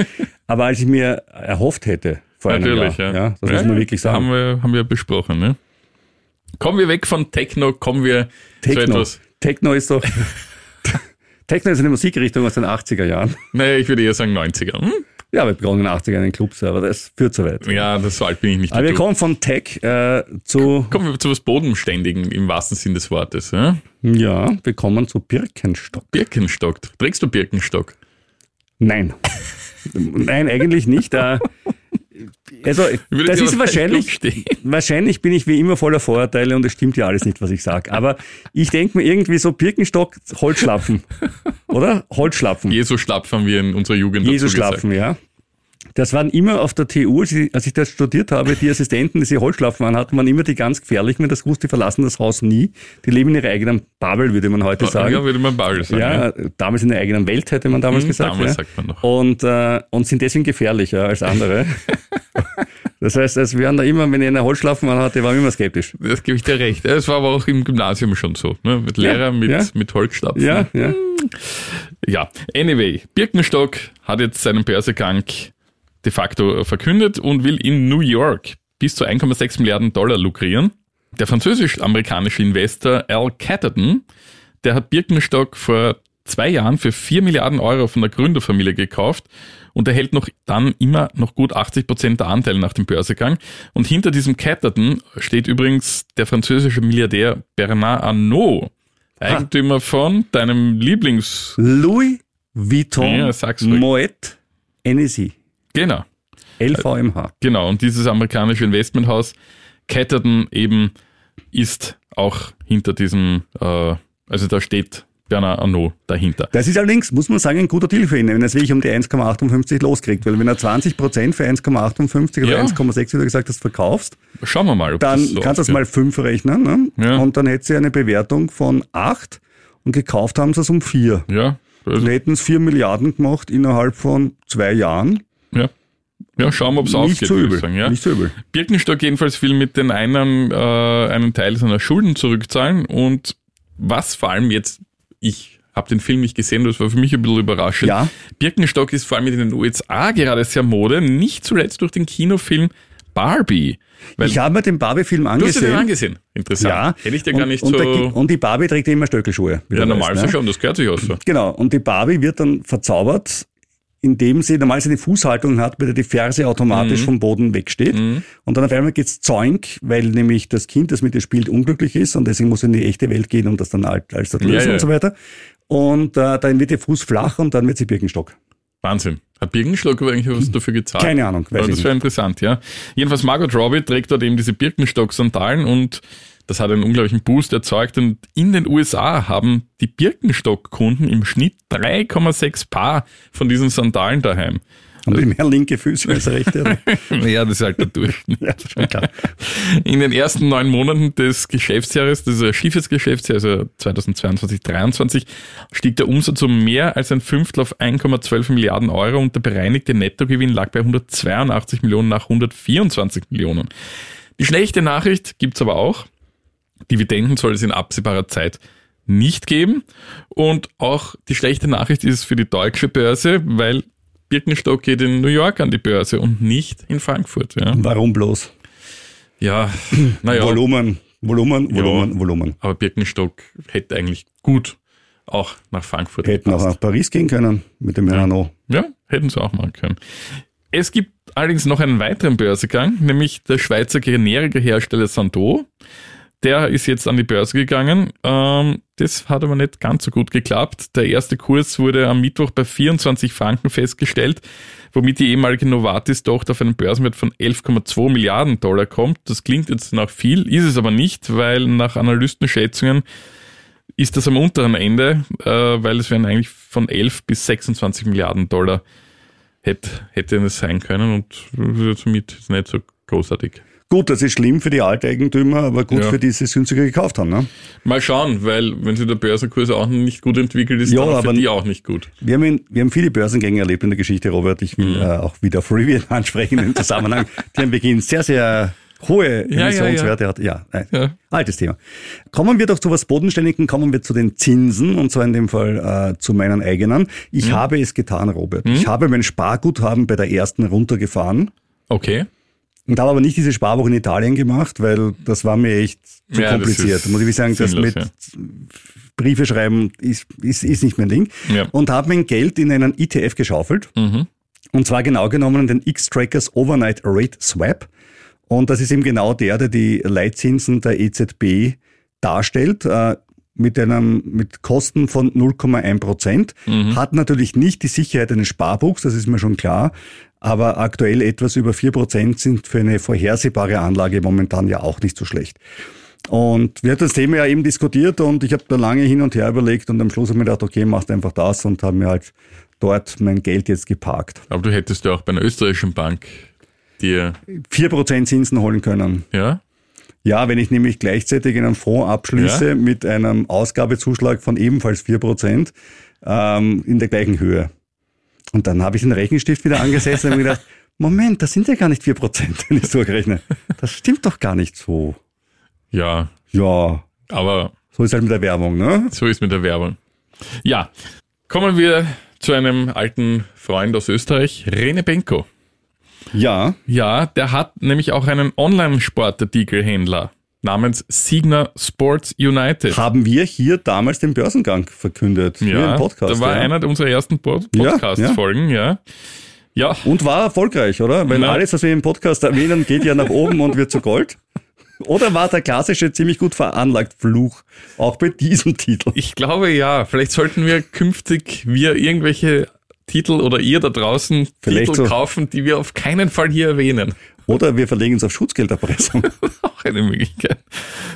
Speaker 1: aber als ich mir erhofft hätte vor
Speaker 2: Natürlich,
Speaker 1: Jahr,
Speaker 2: ja.
Speaker 1: das muss man wirklich sagen.
Speaker 2: Haben wir, haben wir besprochen, ne? Kommen wir weg von Techno, kommen wir zu
Speaker 1: Techno,
Speaker 2: etwas.
Speaker 1: Techno ist doch, Techno ist eine Musikrichtung aus den 80er Jahren.
Speaker 2: Naja, ich würde eher sagen 90er. Hm?
Speaker 1: Ja, wir begonnen in den 80er in den Clubs, aber das führt zu weit.
Speaker 2: Ja, das so alt bin ich nicht.
Speaker 1: Aber wir kommen von Tech äh, zu,
Speaker 2: Kommen wir zu was Bodenständigen im wahrsten Sinn des Wortes. Ja?
Speaker 1: ja, wir kommen zu Birkenstock.
Speaker 2: Birkenstock. Trägst du Birkenstock?
Speaker 1: Nein. Nein, eigentlich nicht. Äh, Also, das ist wahrscheinlich, wahrscheinlich bin ich wie immer voller Vorurteile und es stimmt ja alles nicht, was ich sage. Aber ich denke mir irgendwie so Birkenstock, Holzschlapfen. Oder? Holzschlapfen.
Speaker 2: Jesu schlapp haben wir in unserer Jugend
Speaker 1: Jesus Schlapfen, ja. Das waren immer auf der TU, als ich- das studiert habe, die Assistenten, die sie Holzschlapfen anhatten, waren immer die ganz gefährlichen, das wusste, die verlassen das Haus nie. Die leben in ihrer eigenen Bubble, würde man heute sagen.
Speaker 2: Ja, würde man Bagel sagen.
Speaker 1: Ja, damals in der eigenen Welt, hätte man damals
Speaker 2: Hm,
Speaker 1: gesagt.
Speaker 2: damals
Speaker 1: ja.
Speaker 2: sagt man noch.
Speaker 1: Und, äh, und sind deswegen gefährlicher als andere. das heißt, es wären da immer, wenn ich eine Holzschlafen hatte, war ich immer skeptisch.
Speaker 2: Das gebe ich dir recht. Es war aber auch im Gymnasium schon so. Ne? Mit Lehrer mit,
Speaker 1: ja.
Speaker 2: mit Holzstapfen.
Speaker 1: Ja, ja.
Speaker 2: Ja, anyway, Birkenstock hat jetzt seinen Börsegang de facto verkündet und will in New York bis zu 1,6 Milliarden Dollar lukrieren. Der französisch-amerikanische Investor Al Catterton, der hat Birkenstock vor zwei Jahren für 4 Milliarden Euro von der Gründerfamilie gekauft und erhält noch dann immer noch gut 80 Prozent der Anteile nach dem Börsegang. Und hinter diesem Catterton steht übrigens der französische Milliardär Bernard Arnault, Eigentümer von deinem Lieblings...
Speaker 1: Louis Vuitton
Speaker 2: Ja.
Speaker 1: Moet NSI.
Speaker 2: Genau,
Speaker 1: LVMH.
Speaker 2: genau. Und dieses amerikanische Investmenthaus Catterton eben ist auch hinter diesem, äh, also da steht Bernard Arnault dahinter.
Speaker 1: Das ist allerdings, muss man sagen, ein guter Deal für ihn, wenn er es wirklich um die 1,58 loskriegt. Weil wenn er 20 Prozent für 1,58 oder
Speaker 2: Ja.
Speaker 1: 1,6, wie du gesagt hast, verkaufst,
Speaker 2: Schauen wir mal,
Speaker 1: dann
Speaker 2: das so
Speaker 1: kannst du das mal 5 rechnen. Ne?
Speaker 2: Ja.
Speaker 1: Und dann hätte sie eine Bewertung von 8 und gekauft haben sie es um 4.
Speaker 2: Ja,
Speaker 1: Dann
Speaker 2: also,
Speaker 1: hätten es 4 Milliarden gemacht innerhalb von zwei Jahren.
Speaker 2: ja. Ja, schauen wir, ob es
Speaker 1: Nicht
Speaker 2: aufgeht,
Speaker 1: so übel.
Speaker 2: sagen. Ja.
Speaker 1: Nicht so übel.
Speaker 2: Birkenstock jedenfalls will mit den Einnahmen äh, einen Teil seiner Schulden zurückzahlen und was vor allem jetzt, ich habe den Film nicht gesehen, das war für mich ein bisschen überraschend.
Speaker 1: Ja.
Speaker 2: Birkenstock ist vor allem in den USA gerade sehr Mode, nicht zuletzt durch den Kinofilm Barbie. Weil
Speaker 1: Ich habe mir den Barbie-Film
Speaker 2: du hast
Speaker 1: angesehen.
Speaker 2: den angesehen. Interessant.
Speaker 1: Ja.
Speaker 2: Hätte ich dir
Speaker 1: und,
Speaker 2: gar nicht
Speaker 1: und,
Speaker 2: so.
Speaker 1: der, und die Barbie trägt immer Stöckelschuhe.
Speaker 2: ja, normal
Speaker 1: ne?
Speaker 2: schon, das gehört sich auch so.
Speaker 1: Genau. Und die Barbie wird dann verzaubert, indem sie normal eine Fußhaltung hat, bei der die Ferse
Speaker 2: Mhm.
Speaker 1: automatisch vom Boden wegsteht. Und dann auf einmal geht's zoink, weil nämlich das Kind, das mit ihr spielt, unglücklich ist und deswegen muss in die echte Welt gehen und das dann alt als das
Speaker 2: Ja,
Speaker 1: lösen
Speaker 2: ja.
Speaker 1: und so weiter. Und äh, dann wird ihr Fuß flach und dann wird sie Birkenstock.
Speaker 2: Wahnsinn. Hat Birkenstock aber eigentlich was dafür gezahlt?
Speaker 1: Keine Ahnung, weiß
Speaker 2: Aber das wäre interessant, ja. Jedenfalls Margot Robbie trägt dort eben diese Birkenstock-Sandalen und das hat einen unglaublichen Boost erzeugt. Und in den USA haben die Birkenstock-Kunden im Schnitt 3,6 Paar von diesen Sandalen daheim.
Speaker 1: Haben die mehr linke Füße als rechte?
Speaker 2: Ja, das ist halt der Durchschnitt.
Speaker 1: ja, schon klar.
Speaker 2: In den ersten neun Monaten des Geschäftsjahres, das ist ein schiefes Geschäftsjahr, also 2022, 2023, stieg der Umsatz um mehr als ein Fünftel auf 1,12 Milliarden Euro und der bereinigte Nettogewinn lag bei 182 Millionen nach 124 Millionen. Die schlechte Nachricht gibt's aber auch. Dividenden soll es in absehbarer Zeit nicht geben. Und auch die schlechte Nachricht ist für die deutsche Börse, weil Birkenstock geht in New York an die Börse und nicht in Frankfurt. Ja,
Speaker 1: Warum bloß?
Speaker 2: ja naja.
Speaker 1: Volumen, Volumen,
Speaker 2: Ja.
Speaker 1: Volumen, Volumen.
Speaker 2: Aber Birkenstock hätte eigentlich gut auch nach Frankfurt
Speaker 1: Hätten auch
Speaker 2: gepasst.
Speaker 1: nach Paris gehen können mit dem Renault.
Speaker 2: Ja, hätten sie auch machen können. Es gibt allerdings noch einen weiteren Börsegang, nämlich der Schweizer Generika-Hersteller Santo. Der ist jetzt an die Börse gegangen. Ähm, das hat aber nicht ganz so gut geklappt. Der erste Kurs wurde am Mittwoch bei 24 Franken festgestellt, womit die ehemalige Novartis-Tochter auf einen Börsenwert von 11,2 Milliarden Dollar kommt. Das klingt jetzt nach viel, ist es aber nicht, weil nach Analystenschätzungen ist das am unteren Ende, äh, weil es wären eigentlich von 11 bis 26 Milliarden Dollar hätte, hätte es sein können und somit ist nicht so großartig.
Speaker 1: Gut, das ist schlimm für die Alteigentümer, aber gut
Speaker 2: Ja.
Speaker 1: für die, die es günstiger gekauft haben. Ne?
Speaker 2: Mal schauen, weil wenn sich der Börsenkurs auch nicht gut entwickelt, ist
Speaker 1: Ja,
Speaker 2: dann für die auch nicht gut.
Speaker 1: Wir haben, in, wir haben viele Börsengänge erlebt in der Geschichte, Robert. Ich will
Speaker 2: Mhm.
Speaker 1: äh, auch wieder Freeview ansprechen im Zusammenhang, die am Beginn sehr, sehr hohe
Speaker 2: ja,
Speaker 1: Emissionswerte hat. Ja.
Speaker 2: Ja.
Speaker 1: altes Thema. Kommen wir doch zu was Bodenständigen, kommen wir zu den Zinsen und zwar in dem Fall äh, zu meinen eigenen. Ich
Speaker 2: Mhm.
Speaker 1: habe es getan, Robert. Ich habe mein Sparguthaben bei der ersten runtergefahren
Speaker 2: Okay.
Speaker 1: Und habe aber nicht diese Sparwoche in Italien gemacht, weil das war mir echt zu
Speaker 2: Ja,
Speaker 1: kompliziert. Muss ich sagen, das mit
Speaker 2: ja.
Speaker 1: Briefe schreiben ist, ist, ist nicht mein Ding.
Speaker 2: Ja.
Speaker 1: Und habe mein Geld in einen ETF geschaufelt.
Speaker 2: Mhm.
Speaker 1: Und zwar genau genommen den X-Trackers Overnight Rate Swap. Und das ist eben genau der, der die Leitzinsen der EZB darstellt. Äh, mit einem, mit Kosten von 0,1 Prozent. Hat natürlich nicht die Sicherheit eines Sparbuchs, das ist mir schon klar. Aber aktuell etwas über 4 Prozent sind für eine vorhersehbare Anlage momentan ja auch nicht so schlecht. Und wir hatten das Thema ja eben diskutiert und ich habe da lange hin und her überlegt und am Schluss habe ich mir gedacht, okay, machst einfach das und habe mir halt dort mein Geld jetzt geparkt.
Speaker 2: Aber du hättest ja auch bei einer österreichischen Bank dir,
Speaker 1: 4% Zinsen holen können.
Speaker 2: ja,
Speaker 1: Ja, wenn ich nämlich gleichzeitig einen Fonds abschließe
Speaker 2: Ja.
Speaker 1: mit einem Ausgabezuschlag von ebenfalls 4% ähm, in der gleichen Höhe. Und dann habe ich den Rechenstift wieder angesetzt und habe mir gedacht, Moment, das sind ja gar nicht 4%, wenn ich so rechne. Das stimmt doch gar nicht so.
Speaker 2: ja,
Speaker 1: Ja,
Speaker 2: aber
Speaker 1: so ist halt mit der Werbung, ne?
Speaker 2: so ist mit der Werbung. Ja, kommen wir zu einem alten Freund aus Österreich, Rene Benko.
Speaker 1: Ja,
Speaker 2: Ja, der hat nämlich auch einen Online-Sportartikelhändler namens Signa Sports United.
Speaker 1: haben wir hier damals den Börsengang verkündet.
Speaker 2: ja,
Speaker 1: im Podcast.
Speaker 2: da war
Speaker 1: ja.
Speaker 2: einer unserer ersten Pod
Speaker 1: Ja,
Speaker 2: Podcast-Folgen, ja. Ja,
Speaker 1: Und war erfolgreich, oder? Weil
Speaker 2: Na.
Speaker 1: alles, was wir im Podcast erwähnen, geht ja nach oben und wird zu Gold. Oder war der klassische ziemlich gut veranlagt Fluch auch bei diesem Titel?
Speaker 2: ich glaube ja. Vielleicht sollten wir künftig wir irgendwelche Titel oder ihr da draußen
Speaker 1: Vielleicht
Speaker 2: Titel
Speaker 1: so-
Speaker 2: kaufen, die wir auf keinen Fall hier erwähnen.
Speaker 1: Oder wir verlegen uns auf Schutzgelderpressung.
Speaker 2: Auch eine Möglichkeit.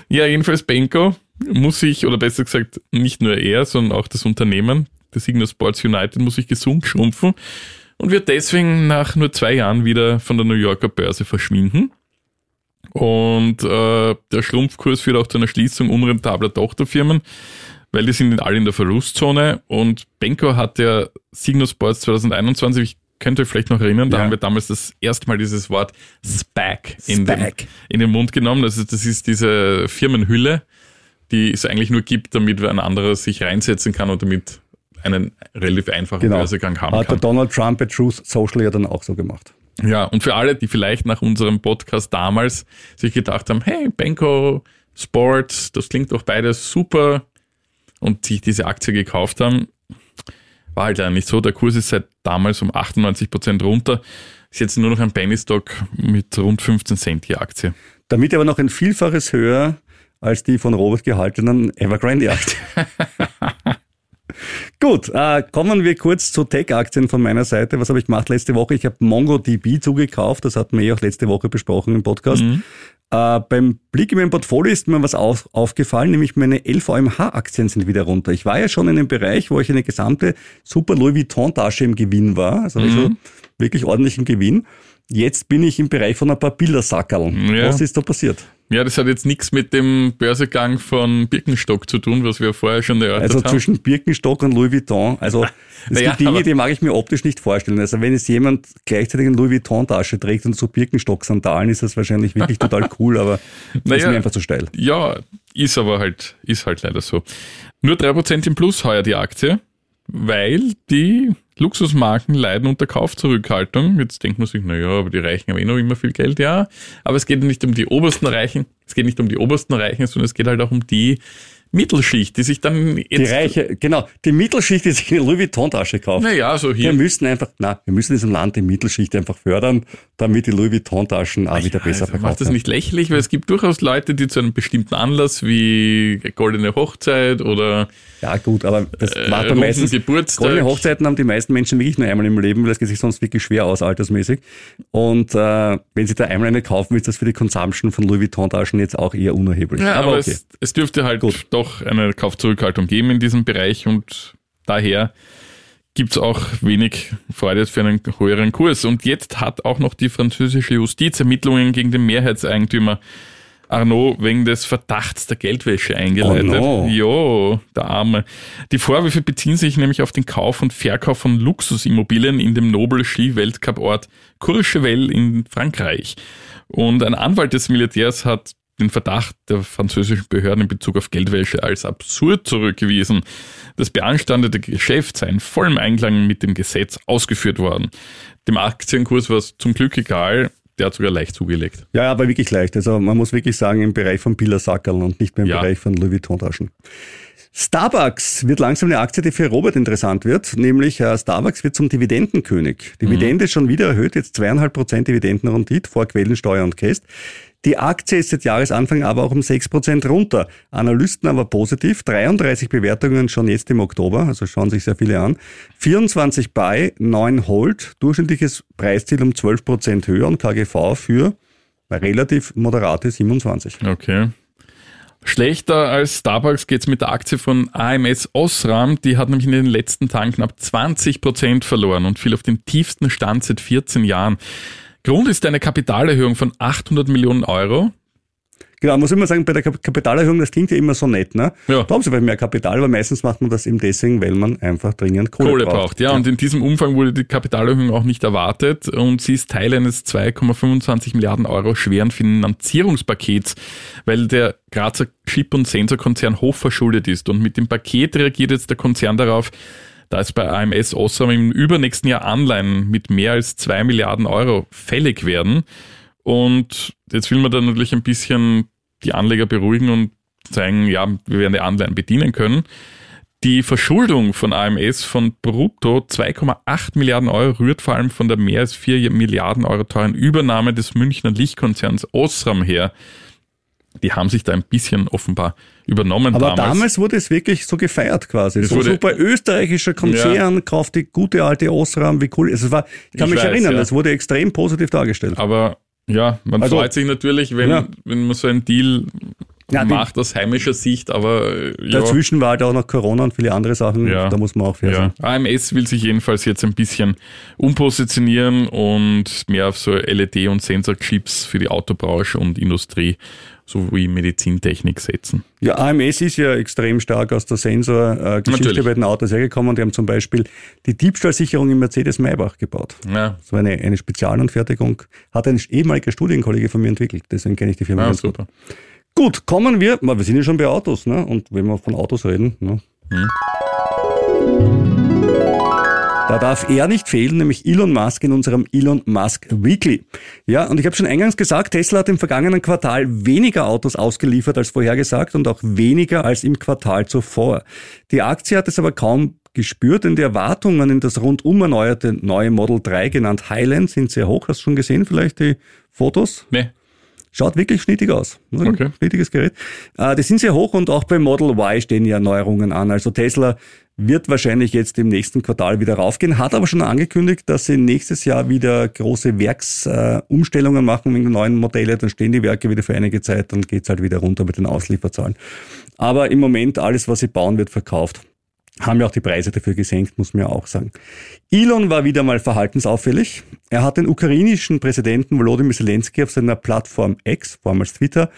Speaker 2: Ja, jedenfalls Benko muss sich, oder besser gesagt, nicht nur er, sondern auch das Unternehmen, der Signa Sports United, muss sich gesund schrumpfen und wird deswegen nach nur zwei Jahren wieder von der New Yorker Börse verschwinden. Und äh, der Schrumpfkurs führt auch zu einer Schließung unrentabler Tochterfirmen, weil die sind alle in der Verlustzone. Und Benko hat ja Signa Sports 2021, ich könnte euch vielleicht noch erinnern, da
Speaker 1: Ja.
Speaker 2: haben wir damals das erste Mal dieses Wort SPAC, in, den, in den Mund genommen. Also das ist diese Firmenhülle, die es eigentlich nur gibt, damit ein anderer sich reinsetzen kann und damit einen relativ einfachen
Speaker 1: Genau.
Speaker 2: Börsegang haben
Speaker 1: Hat der
Speaker 2: kann.
Speaker 1: Donald Trump bei Truth Social ja dann auch so gemacht.
Speaker 2: Ja, und für alle, die vielleicht nach unserem Podcast damals sich gedacht haben, hey, Benko, Sports, das klingt doch beides super und sich diese Aktie gekauft haben, war halt leider nicht so. Der Kurs ist seit damals um 98 Prozent runter. Ist jetzt nur noch ein Penny Stock mit rund 15 Cent die Aktie.
Speaker 1: Damit aber noch ein Vielfaches höher als die von Robert gehaltenen Evergrande-Aktien. Gut, äh, kommen wir kurz zu Tech-Aktien von meiner Seite. Was habe ich gemacht letzte Woche? Ich habe MongoDB zugekauft. Das hatten wir eh auch letzte Woche besprochen im Podcast. Äh, beim Blick in mein Portfolio ist mir was auf, aufgefallen, nämlich meine LVMH-Aktien sind wieder runter. Ich war ja schon in einem Bereich, wo ich eine gesamte super Louis Vuitton-Tasche im Gewinn war. Also habe ich so wirklich ordentlichen Gewinn. Jetzt bin ich im Bereich von ein paar Bildersackerln.
Speaker 2: Ja.
Speaker 1: Was ist da passiert?
Speaker 2: Ja, das hat jetzt nichts mit dem Börsegang von Birkenstock zu tun, was wir vorher schon erörtert
Speaker 1: Also
Speaker 2: haben.
Speaker 1: zwischen Birkenstock und Louis Vuitton. Also es
Speaker 2: Naja,
Speaker 1: gibt Dinge, die mag ich mir optisch nicht vorstellen. Also wenn jetzt jemand gleichzeitig eine Louis Vuitton-Tasche trägt und so Birkenstock-Sandalen, ist das wahrscheinlich wirklich total cool, aber ist
Speaker 2: Naja.
Speaker 1: mir einfach zu steil.
Speaker 2: Ja, ist aber halt, ist halt leider so. Nur 3% im Plus heuer die Aktie, weil die Luxusmarken leiden unter Kaufzurückhaltung. Jetzt denkt man sich, naja, aber die Reichen haben eh noch immer viel Geld, ja. Aber es geht nicht um die obersten Reichen, es geht nicht um die obersten Reichen, sondern es geht halt auch um die Mittelschicht, die sich dann jetzt...
Speaker 1: Die Reiche, genau, die Mittelschicht, die sich eine Louis Vuitton-Tasche kauft.
Speaker 2: Naja, so hier...
Speaker 1: Wir müssen einfach, na, wir müssen in diesem Land die Mittelschicht einfach fördern, damit die Louis Vuitton-Taschen auch wieder besser
Speaker 2: also
Speaker 1: verkauft
Speaker 2: macht das nicht lächerlich, weil es gibt durchaus Leute, die zu einem bestimmten Anlass wie Goldene Hochzeit oder
Speaker 1: Ja, gut, aber das
Speaker 2: äh,
Speaker 1: macht
Speaker 2: runden
Speaker 1: meistens.
Speaker 2: Geburtstag.
Speaker 1: Goldene Hochzeiten haben die meisten Menschen wirklich nur einmal im Leben, weil es geht sich sonst wirklich schwer aus, altersmäßig. Und äh, wenn sie da einmal eine kaufen, ist das für die Consumption von Louis Vuitton-Taschen jetzt auch eher unerheblich.
Speaker 2: Ja, aber,
Speaker 1: aber okay.
Speaker 2: es, es dürfte halt doch eine Kaufzurückhaltung geben in diesem Bereich und daher gibt's auch wenig Freude für einen höheren Kurs. Und jetzt hat auch noch die französische Justiz Ermittlungen gegen den Mehrheitseigentümer Arnaud wegen des Verdachts der Geldwäsche eingeleitet.
Speaker 1: Oh no.
Speaker 2: Jo, der Arme. Die Vorwürfe beziehen sich nämlich auf den Kauf und Verkauf von Luxusimmobilien in dem Nobel-Ski-Weltcup-Ort Courchevel in Frankreich. Und ein Anwalt des Militärs hat den Verdacht der französischen Behörden in Bezug auf Geldwäsche als absurd zurückgewiesen. Das beanstandete Geschäft sei in vollem Einklang mit dem Gesetz ausgeführt worden. Dem Aktienkurs war es zum Glück egal, der hat sogar leicht zugelegt.
Speaker 1: Ja, aber wirklich leicht. Also man muss wirklich sagen, im Bereich von Pilla Sackerl und nicht mehr im
Speaker 2: Ja.
Speaker 1: Bereich von Louis Vuitton-Taschen. Starbucks wird langsam eine Aktie, die für Robert interessant wird, nämlich äh, Starbucks wird zum Dividendenkönig. Dividende ist schon wieder erhöht, jetzt zweieinhalb Prozent Dividendenrendite vor Quellensteuer und Käst. Die Aktie ist seit Jahresanfang aber auch um 6% runter. Analysten aber positiv. 33 Bewertungen schon jetzt im Oktober, also schauen sich sehr viele an. 24 Buy, 9 Hold, durchschnittliches Preisziel um 12% höher und KGV für relativ moderate 27.
Speaker 2: Okay. Schlechter als Starbucks geht's mit der Aktie von AMS Osram. Die hat nämlich in den letzten Tagen knapp 20 Prozent verloren und fiel auf den tiefsten Stand seit 14 Jahren. Grund ist eine Kapitalerhöhung von 800 Millionen Euro.
Speaker 1: Genau, muss immer sagen, bei der Kap- Kapitalerhöhung, das klingt ja immer so nett, ne?
Speaker 2: Ja.
Speaker 1: Da haben sie vielleicht mehr Kapital, aber meistens macht man das eben deswegen, weil man einfach dringend Kohle,
Speaker 2: Kohle braucht. Ja, und in diesem Umfang wurde die Kapitalerhöhung auch nicht erwartet und sie ist Teil eines 2,25 Milliarden Euro schweren Finanzierungspakets, weil der Grazer Chip- und Sensorkonzern hochverschuldet ist. Und mit dem Paket reagiert jetzt der Konzern darauf, da es bei AMS Osram im übernächsten Jahr Anleihen mit mehr als 2 Milliarden Euro fällig werden. Und jetzt will man dann natürlich ein bisschen die Anleger beruhigen und zeigen, ja, wir werden die Anleihen bedienen können. Die Verschuldung von AMS von brutto 2,8 Milliarden Euro rührt vor allem von der mehr als 4 Milliarden Euro teuren Übernahme des Münchner Lichtkonzerns Osram her. Die haben sich da ein bisschen offenbar übernommen
Speaker 1: Aber
Speaker 2: damals.
Speaker 1: damals wurde es wirklich so gefeiert quasi.
Speaker 2: Es
Speaker 1: So
Speaker 2: wurde-
Speaker 1: super österreichischer Konzern, kauft die gute alte Osram, wie cool. Also es war, ich kann
Speaker 2: Ich
Speaker 1: mich
Speaker 2: weiß,
Speaker 1: erinnern,
Speaker 2: ja.
Speaker 1: das wurde extrem positiv dargestellt.
Speaker 2: Aber ja, man
Speaker 1: Also-
Speaker 2: freut sich natürlich, wenn,
Speaker 1: Ja.
Speaker 2: wenn man so einen Deal
Speaker 1: Ja,
Speaker 2: macht aus heimischer Sicht, aber äh, ja.
Speaker 1: Dazwischen war halt auch noch Corona und viele andere Sachen.
Speaker 2: Ja.
Speaker 1: Da muss man auch fair
Speaker 2: Ja.
Speaker 1: sein.
Speaker 2: AMS will sich jedenfalls jetzt ein bisschen umpositionieren und mehr auf so LED- und Sensorchips für die Autobranche und Industrie sowie Medizintechnik setzen.
Speaker 1: Ja, AMS ist ja extrem stark aus der Sensor-Geschichte
Speaker 2: Natürlich.
Speaker 1: bei den Autos hergekommen. Die haben zum Beispiel die Diebstahlsicherung im Mercedes Maybach gebaut.
Speaker 2: Ja,
Speaker 1: So eine, eine Spezialanfertigung hat ein ehemaliger Studienkollege von mir entwickelt. Deswegen kenne ich die Firma
Speaker 2: ja
Speaker 1: ganz gut.
Speaker 2: super.
Speaker 1: Gut, kommen wir, wir sind ja schon bei Autos, ne? Und wenn wir von Autos reden, ne? Da darf er nicht fehlen, nämlich Elon Musk in unserem Elon Musk Weekly. Ja, und ich habe schon eingangs gesagt, Tesla hat im vergangenen Quartal weniger Autos ausgeliefert als vorhergesagt und auch weniger als im Quartal zuvor. Die Aktie hat es aber kaum gespürt, denn die Erwartungen in das rundum erneuerte neue Model 3, genannt Highland, sind sehr hoch. Hast du schon gesehen, vielleicht die Fotos?
Speaker 2: Nee,
Speaker 1: Schaut wirklich schnittig aus. Sagen,
Speaker 2: Okay.
Speaker 1: Schnittiges Gerät. Äh, die sind sehr hoch und auch beim Model Y stehen ja Neuerungen an. Also Tesla wird wahrscheinlich jetzt im nächsten Quartal wieder raufgehen, hat aber schon angekündigt, dass sie nächstes Jahr wieder große Werksumstellungen äh, machen wegen neuen Modelle. Dann stehen die Werke wieder für einige Zeit, dann geht's halt wieder runter mit den Auslieferzahlen. Aber im Moment alles, was sie bauen, wird verkauft. Haben ja auch die Preise dafür gesenkt, muss man ja auch sagen. Elon war wieder mal verhaltensauffällig. Er hat den ukrainischen Präsidenten Volodymyr Zelensky auf seiner Plattform X, vormals Twitter,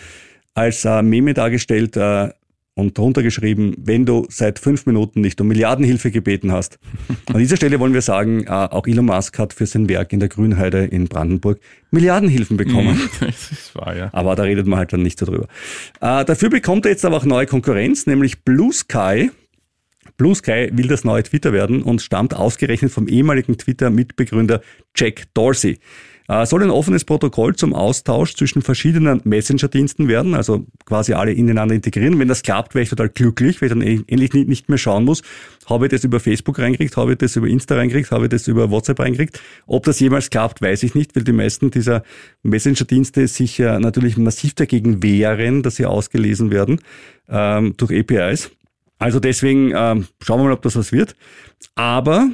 Speaker 1: als äh, Meme dargestellt äh, und drunter geschrieben, wenn du seit fünf Minuten nicht um Milliardenhilfe gebeten hast. An dieser Stelle wollen wir sagen, äh, auch Elon Musk hat für sein Werk in der Grünheide in Brandenburg Milliardenhilfen bekommen.
Speaker 2: das ist wahr, ja.
Speaker 1: Aber da redet man halt dann nicht so drüber. Äh, dafür bekommt er jetzt aber auch neue Konkurrenz, nämlich Blue Sky. Blue Sky will das neue Twitter werden und stammt ausgerechnet vom ehemaligen Twitter-Mitbegründer Jack Dorsey. Äh, soll ein offenes Protokoll zum Austausch zwischen verschiedenen Messenger-Diensten werden, also quasi alle ineinander integrieren. Wenn das klappt, wäre ich total glücklich, weil ich dann endlich nicht mehr schauen muss, habe ich das über Facebook reingekriegt, habe ich das über Insta reingekriegt, habe ich das über WhatsApp reingekriegt. Ob das jemals klappt, weiß ich nicht, weil die meisten dieser Messenger-Dienste sich natürlich massiv dagegen wehren, dass sie ausgelesen werden ähm, durch APIs. Also deswegen ähm, schauen wir mal, ob das was wird. Aber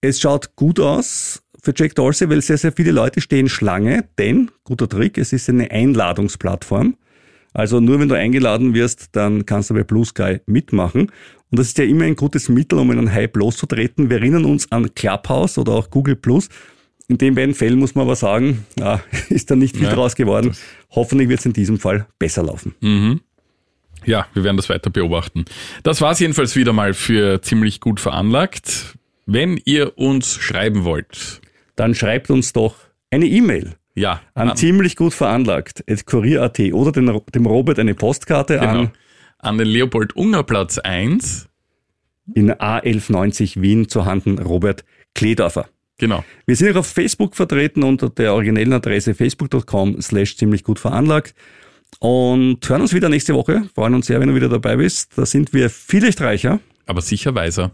Speaker 1: es schaut gut aus für Jack Dorsey, weil sehr, sehr viele Leute stehen Schlange, denn, guter Trick, es ist eine Einladungsplattform. Also nur wenn du eingeladen wirst, dann kannst du bei Blue Sky mitmachen. Und das ist ja immer ein gutes Mittel, um einen Hype loszutreten. Wir erinnern uns an Clubhouse oder auch Google Plus. In den beiden Fällen muss man aber sagen, ja, ist da nicht viel ja, draus geworden. Hoffentlich wird es in diesem Fall besser laufen.
Speaker 2: Mhm. Ja, wir werden das weiter beobachten. Das war es jedenfalls wieder mal für ziemlich gut veranlagt. Wenn ihr uns schreiben wollt,
Speaker 1: dann schreibt uns doch eine E-Mail.
Speaker 2: Ja.
Speaker 1: An, an ziemlich gut veranlagt, kurier.at oder den, dem Robert eine Postkarte genau. an.
Speaker 2: An den Leopold-Unger-Platz 1.
Speaker 1: In A1190 Wien zu Handen Robert Kledorfer.
Speaker 2: Genau.
Speaker 1: Wir sind auch auf Facebook vertreten unter der originellen Adresse facebook.com slash ziemlich gut veranlagt und hören uns wieder nächste Woche. Freuen uns sehr, wenn du wieder dabei bist. Da sind wir vielleicht reicher.
Speaker 2: Aber sicher weiser.